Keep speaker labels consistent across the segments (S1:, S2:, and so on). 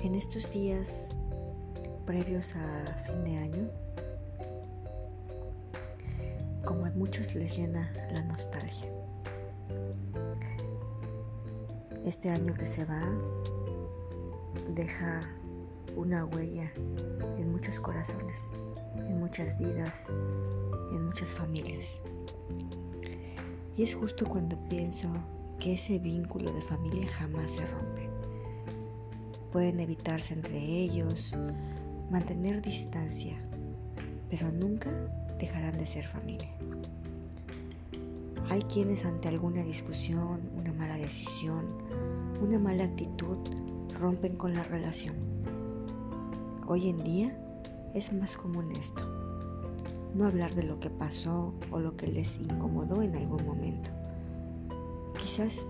S1: en estos días previos a fin de año, como a muchos les llena la nostalgia. Este año que se va deja una huella en muchos corazones, en muchas vidas, en muchas familias. Y es justo cuando pienso que ese vínculo de familia jamás se rompe. Pueden evitarse entre ellos, mantener distancia, pero nunca dejarán de ser familia. Hay quienes ante alguna discusión, una mala decisión, una mala actitud, rompen con la relación. Hoy en día es más común esto. No hablar de lo que pasó o lo que les incomodó en algún momento. Quizás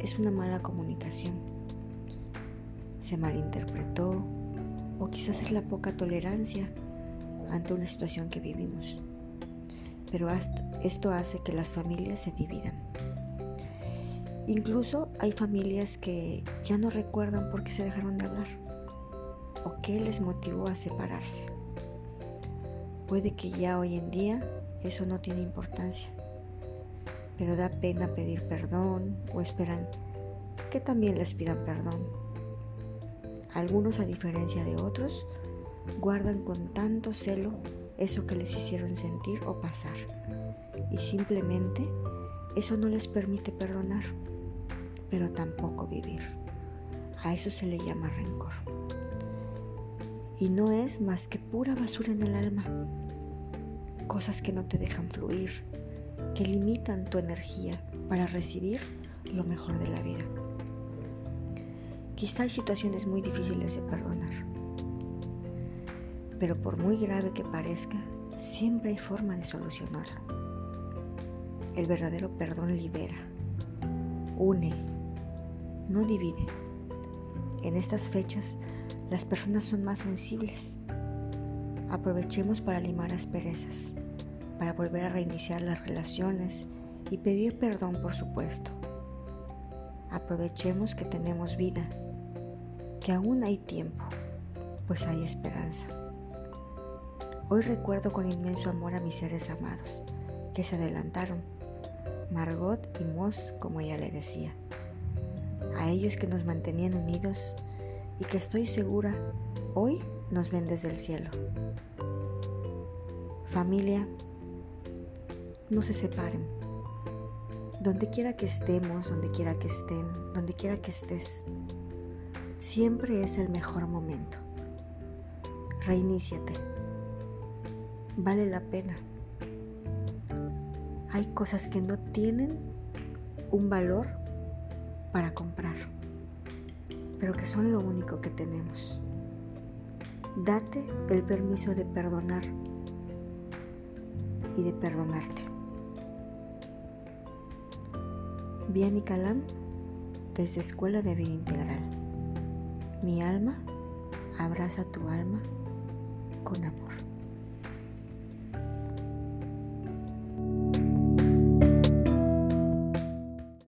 S1: es una mala comunicación. Se malinterpretó o quizás es la poca tolerancia ante una situación que vivimos. Pero esto hace que las familias se dividan. Incluso hay familias que ya no recuerdan por qué se dejaron de hablar o qué les motivó a separarse. Puede que ya hoy en día eso no tiene importancia, pero da pena pedir perdón o esperan que también les pidan perdón. Algunos, a diferencia de otros, guardan con tanto celo eso que les hicieron sentir o pasar y simplemente eso no les permite perdonar pero tampoco vivir. A eso se le llama rencor. Y no es más que pura basura en el alma. Cosas que no te dejan fluir, que limitan tu energía para recibir lo mejor de la vida. Quizá hay situaciones muy difíciles de perdonar, pero por muy grave que parezca, siempre hay forma de solucionarlo. El verdadero perdón libera, une, no divide. En estas fechas las personas son más sensibles. Aprovechemos para limar asperezas, para volver a reiniciar las relaciones y pedir perdón, por supuesto. Aprovechemos que tenemos vida, que aún hay tiempo, pues hay esperanza. Hoy recuerdo con inmenso amor a mis seres amados, que se adelantaron, Margot y Moss, como ella le decía a ellos que nos mantenían unidos y que estoy segura hoy nos ven desde el cielo. Familia, no se separen. Donde quiera que estemos, donde quiera que estén, donde quiera que estés, siempre es el mejor momento. Reiníciate. Vale la pena. Hay cosas que no tienen un valor para comprar, pero que son lo único que tenemos. Date el permiso de perdonar y de perdonarte. Y Calam, desde Escuela de Vida Integral. Mi alma abraza tu alma con amor.